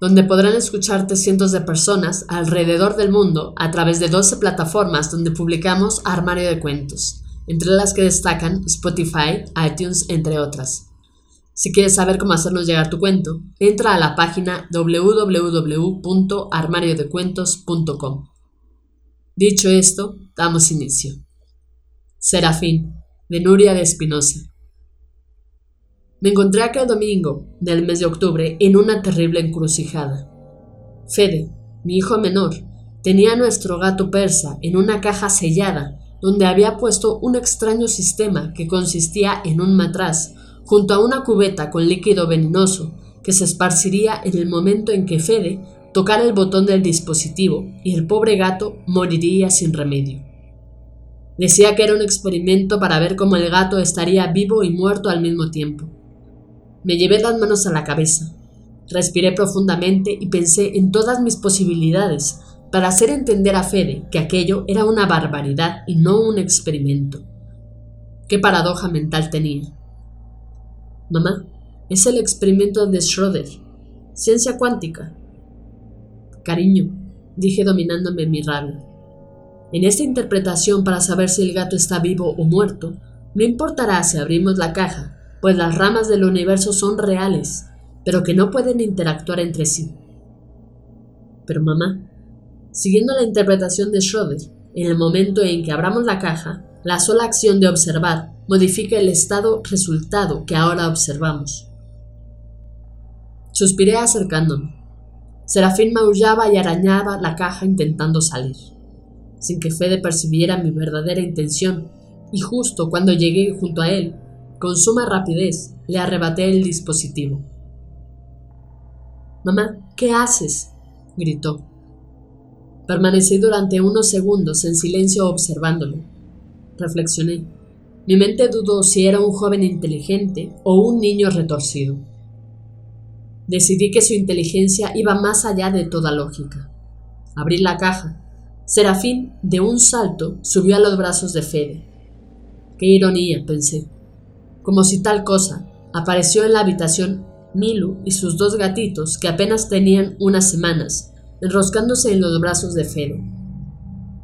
donde podrán escucharte cientos de personas alrededor del mundo a través de 12 plataformas donde publicamos Armario de Cuentos, entre las que destacan Spotify, iTunes, entre otras. Si quieres saber cómo hacernos llegar tu cuento, entra a la página www.armariodecuentos.com. Dicho esto, damos inicio. Serafín, de Nuria de Espinosa. Me encontré aquel domingo del mes de octubre en una terrible encrucijada. Fede, mi hijo menor, tenía nuestro gato persa en una caja sellada donde había puesto un extraño sistema que consistía en un matraz junto a una cubeta con líquido venenoso que se esparciría en el momento en que Fede tocara el botón del dispositivo y el pobre gato moriría sin remedio. Decía que era un experimento para ver cómo el gato estaría vivo y muerto al mismo tiempo. Me llevé las manos a la cabeza. Respiré profundamente y pensé en todas mis posibilidades para hacer entender a Fede que aquello era una barbaridad y no un experimento. Qué paradoja mental tenía. Mamá, es el experimento de Schroeder. Ciencia cuántica. Cariño, dije dominándome mi rabia. En esta interpretación para saber si el gato está vivo o muerto, no importará si abrimos la caja pues las ramas del universo son reales, pero que no pueden interactuar entre sí. Pero mamá, siguiendo la interpretación de Schroeder, en el momento en que abramos la caja, la sola acción de observar modifica el estado resultado que ahora observamos. Suspiré acercándome. Serafín maullaba y arañaba la caja intentando salir, sin que Fede percibiera mi verdadera intención, y justo cuando llegué junto a él, con suma rapidez le arrebaté el dispositivo. Mamá, ¿qué haces? gritó. Permanecí durante unos segundos en silencio observándolo. Reflexioné. Mi mente dudó si era un joven inteligente o un niño retorcido. Decidí que su inteligencia iba más allá de toda lógica. Abrí la caja. Serafín, de un salto, subió a los brazos de Fede. Qué ironía, pensé como si tal cosa, apareció en la habitación Milu y sus dos gatitos, que apenas tenían unas semanas, enroscándose en los brazos de Fede.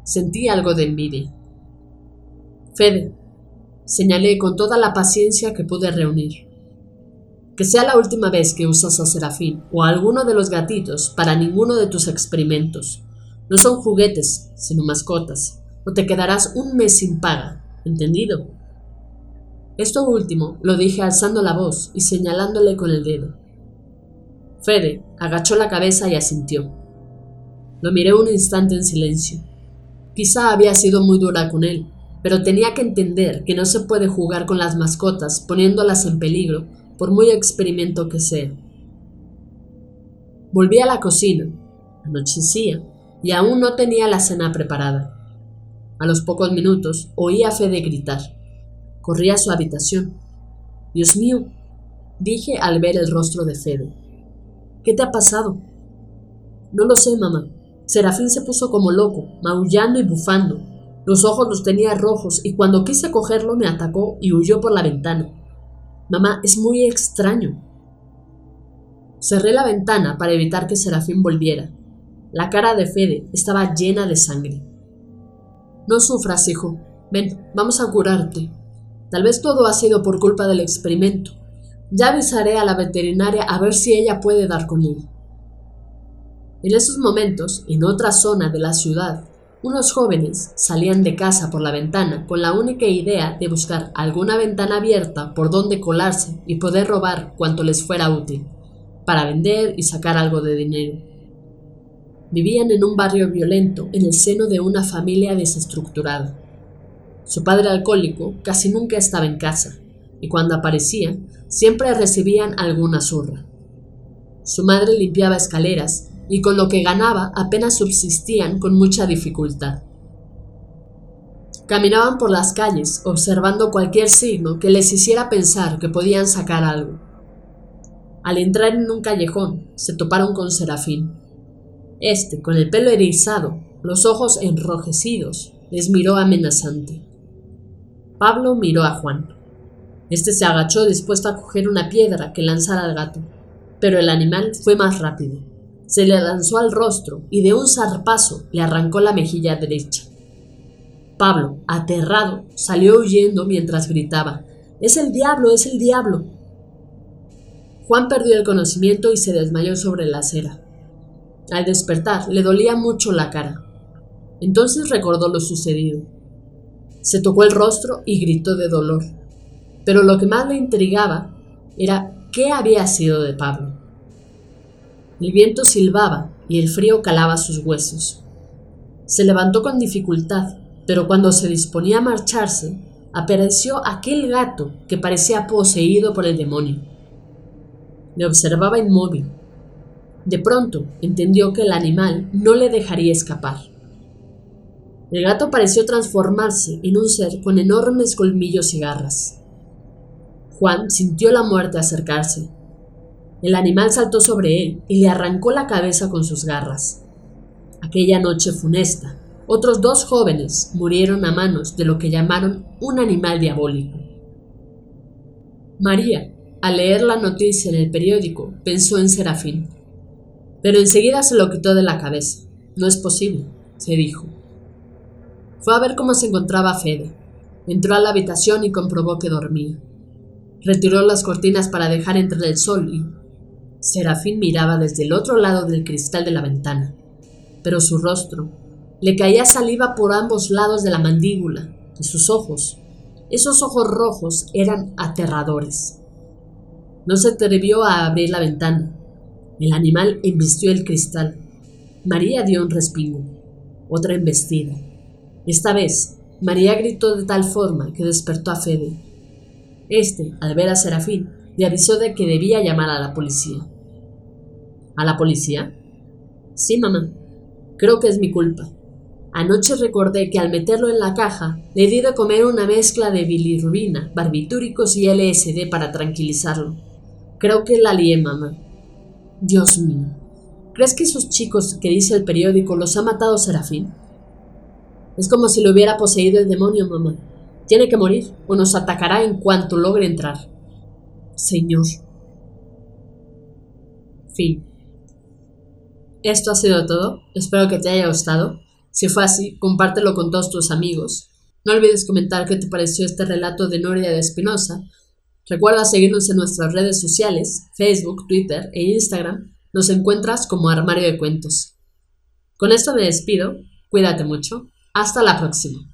Sentí algo de envidia. Fede, señalé con toda la paciencia que pude reunir. Que sea la última vez que usas a Serafín o a alguno de los gatitos para ninguno de tus experimentos. No son juguetes, sino mascotas, o te quedarás un mes sin paga. ¿Entendido? Esto último lo dije alzando la voz y señalándole con el dedo. Fede agachó la cabeza y asintió. Lo miré un instante en silencio. Quizá había sido muy dura con él, pero tenía que entender que no se puede jugar con las mascotas poniéndolas en peligro, por muy experimento que sea. Volví a la cocina. Anochecía y aún no tenía la cena preparada. A los pocos minutos oí a Fede gritar. Corrí a su habitación. Dios mío, dije al ver el rostro de Fede. ¿Qué te ha pasado? No lo sé, mamá. Serafín se puso como loco, maullando y bufando. Los ojos los tenía rojos y cuando quise cogerlo me atacó y huyó por la ventana. Mamá, es muy extraño. Cerré la ventana para evitar que Serafín volviera. La cara de Fede estaba llena de sangre. No sufras, hijo. Ven, vamos a curarte. Tal vez todo ha sido por culpa del experimento. Ya avisaré a la veterinaria a ver si ella puede dar con él. En esos momentos, en otra zona de la ciudad, unos jóvenes salían de casa por la ventana con la única idea de buscar alguna ventana abierta por donde colarse y poder robar cuanto les fuera útil, para vender y sacar algo de dinero. Vivían en un barrio violento en el seno de una familia desestructurada. Su padre alcohólico casi nunca estaba en casa, y cuando aparecía, siempre recibían alguna zurra. Su madre limpiaba escaleras y con lo que ganaba apenas subsistían con mucha dificultad. Caminaban por las calles observando cualquier signo que les hiciera pensar que podían sacar algo. Al entrar en un callejón, se toparon con Serafín. Este, con el pelo erizado, los ojos enrojecidos, les miró amenazante. Pablo miró a Juan. Este se agachó dispuesto a coger una piedra que lanzara al gato, pero el animal fue más rápido. Se le lanzó al rostro y de un zarpazo le arrancó la mejilla derecha. Pablo, aterrado, salió huyendo mientras gritaba Es el diablo, es el diablo. Juan perdió el conocimiento y se desmayó sobre la acera. Al despertar le dolía mucho la cara. Entonces recordó lo sucedido. Se tocó el rostro y gritó de dolor. Pero lo que más le intrigaba era qué había sido de Pablo. El viento silbaba y el frío calaba sus huesos. Se levantó con dificultad pero cuando se disponía a marcharse, apareció aquel gato que parecía poseído por el demonio. Le observaba inmóvil. De pronto entendió que el animal no le dejaría escapar. El gato pareció transformarse en un ser con enormes colmillos y garras. Juan sintió la muerte acercarse. El animal saltó sobre él y le arrancó la cabeza con sus garras. Aquella noche funesta, otros dos jóvenes murieron a manos de lo que llamaron un animal diabólico. María, al leer la noticia en el periódico, pensó en Serafín, pero enseguida se lo quitó de la cabeza. No es posible, se dijo. Fue a ver cómo se encontraba Fede. Entró a la habitación y comprobó que dormía. Retiró las cortinas para dejar entrar el sol y Serafín miraba desde el otro lado del cristal de la ventana, pero su rostro le caía saliva por ambos lados de la mandíbula y sus ojos, esos ojos rojos, eran aterradores. No se atrevió a abrir la ventana. El animal embistió el cristal. María dio un respingo, otra embestida. Esta vez, María gritó de tal forma que despertó a Fede. Este, al ver a Serafín, le avisó de que debía llamar a la policía. ¿A la policía? Sí, mamá. Creo que es mi culpa. Anoche recordé que al meterlo en la caja le di de comer una mezcla de bilirrubina, barbitúricos y LSD para tranquilizarlo. Creo que la lié, mamá. Dios mío. ¿Crees que esos chicos que dice el periódico los ha matado Serafín? Es como si lo hubiera poseído el demonio, mamá. Tiene que morir o nos atacará en cuanto logre entrar. Señor. Fin. Esto ha sido todo. Espero que te haya gustado. Si fue así, compártelo con todos tus amigos. No olvides comentar qué te pareció este relato de Noria de Espinosa. Recuerda seguirnos en nuestras redes sociales, Facebook, Twitter e Instagram. Nos encuentras como Armario de Cuentos. Con esto me despido. Cuídate mucho. Hasta la próxima.